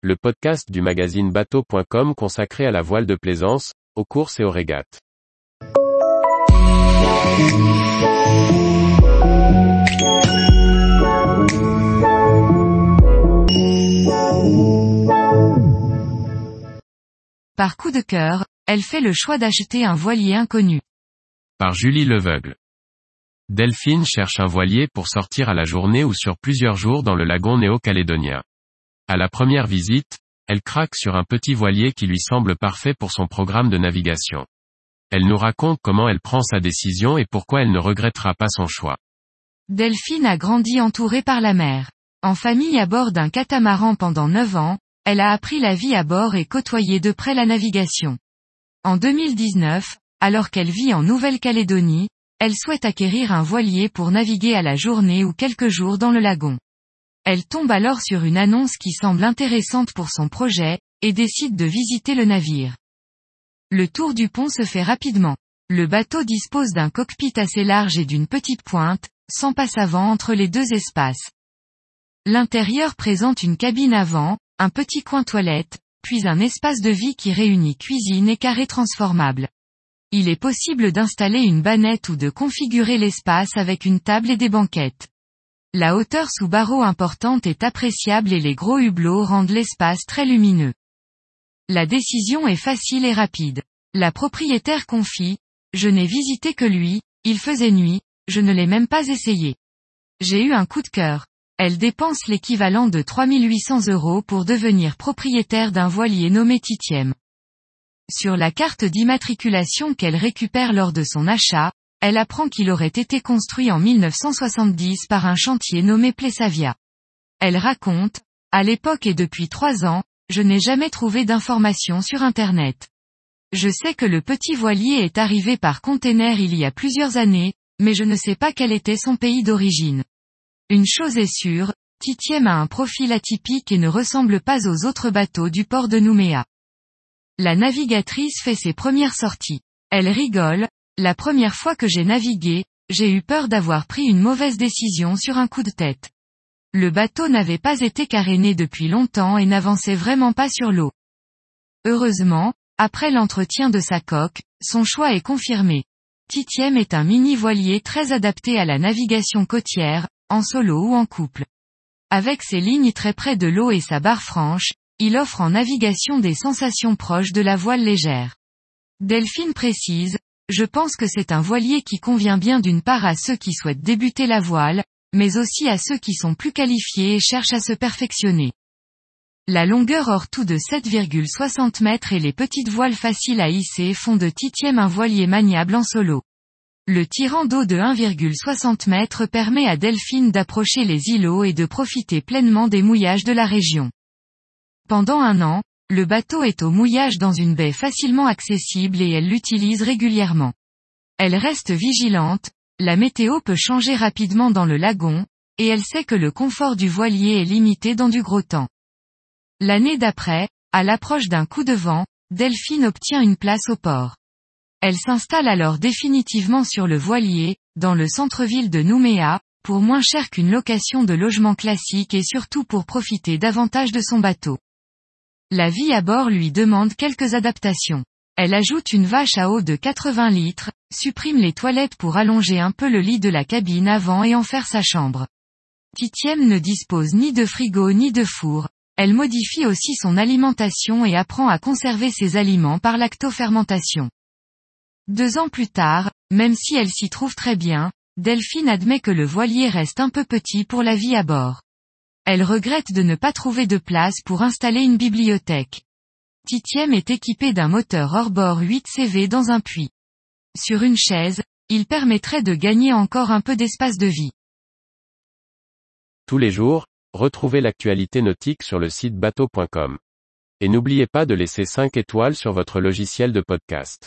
le podcast du magazine bateau.com consacré à la voile de plaisance, aux courses et aux régates. Par coup de cœur, elle fait le choix d'acheter un voilier inconnu. Par Julie Leveugle. Delphine cherche un voilier pour sortir à la journée ou sur plusieurs jours dans le lagon néo-calédonien. À la première visite, elle craque sur un petit voilier qui lui semble parfait pour son programme de navigation. Elle nous raconte comment elle prend sa décision et pourquoi elle ne regrettera pas son choix. Delphine a grandi entourée par la mer. En famille à bord d'un catamaran pendant 9 ans, elle a appris la vie à bord et côtoyé de près la navigation. En 2019, alors qu'elle vit en Nouvelle-Calédonie, elle souhaite acquérir un voilier pour naviguer à la journée ou quelques jours dans le lagon. Elle tombe alors sur une annonce qui semble intéressante pour son projet, et décide de visiter le navire. Le tour du pont se fait rapidement. Le bateau dispose d'un cockpit assez large et d'une petite pointe, sans passe avant entre les deux espaces. L'intérieur présente une cabine avant, un petit coin toilette, puis un espace de vie qui réunit cuisine et carré transformable. Il est possible d'installer une bannette ou de configurer l'espace avec une table et des banquettes. La hauteur sous barreau importante est appréciable et les gros hublots rendent l'espace très lumineux. La décision est facile et rapide. La propriétaire confie, je n'ai visité que lui, il faisait nuit, je ne l'ai même pas essayé. J'ai eu un coup de cœur. Elle dépense l'équivalent de 3800 euros pour devenir propriétaire d'un voilier nommé Titiem. Sur la carte d'immatriculation qu'elle récupère lors de son achat, elle apprend qu'il aurait été construit en 1970 par un chantier nommé Plessavia. Elle raconte, à l'époque et depuis trois ans, je n'ai jamais trouvé d'informations sur Internet. Je sais que le petit voilier est arrivé par container il y a plusieurs années, mais je ne sais pas quel était son pays d'origine. Une chose est sûre, Titiem a un profil atypique et ne ressemble pas aux autres bateaux du port de Nouméa. La navigatrice fait ses premières sorties. Elle rigole, la première fois que j'ai navigué, j'ai eu peur d'avoir pris une mauvaise décision sur un coup de tête. Le bateau n'avait pas été caréné depuis longtemps et n'avançait vraiment pas sur l'eau. Heureusement, après l'entretien de sa coque, son choix est confirmé. Titiem est un mini voilier très adapté à la navigation côtière, en solo ou en couple. Avec ses lignes très près de l'eau et sa barre franche, il offre en navigation des sensations proches de la voile légère. Delphine précise, je pense que c'est un voilier qui convient bien d'une part à ceux qui souhaitent débuter la voile, mais aussi à ceux qui sont plus qualifiés et cherchent à se perfectionner. La longueur hors tout de 7,60 mètres et les petites voiles faciles à hisser font de Titiem un voilier maniable en solo. Le tirant d'eau de 1,60 mètres permet à Delphine d'approcher les îlots et de profiter pleinement des mouillages de la région. Pendant un an, le bateau est au mouillage dans une baie facilement accessible et elle l'utilise régulièrement. Elle reste vigilante, la météo peut changer rapidement dans le lagon, et elle sait que le confort du voilier est limité dans du gros temps. L'année d'après, à l'approche d'un coup de vent, Delphine obtient une place au port. Elle s'installe alors définitivement sur le voilier, dans le centre-ville de Nouméa, pour moins cher qu'une location de logement classique et surtout pour profiter davantage de son bateau. La vie à bord lui demande quelques adaptations. Elle ajoute une vache à eau de 80 litres, supprime les toilettes pour allonger un peu le lit de la cabine avant et en faire sa chambre. Titiem ne dispose ni de frigo ni de four. Elle modifie aussi son alimentation et apprend à conserver ses aliments par lactofermentation. Deux ans plus tard, même si elle s'y trouve très bien, Delphine admet que le voilier reste un peu petit pour la vie à bord. Elle regrette de ne pas trouver de place pour installer une bibliothèque. Titiem est équipé d'un moteur hors-bord 8 CV dans un puits. Sur une chaise, il permettrait de gagner encore un peu d'espace de vie. Tous les jours, retrouvez l'actualité nautique sur le site bateau.com. Et n'oubliez pas de laisser 5 étoiles sur votre logiciel de podcast.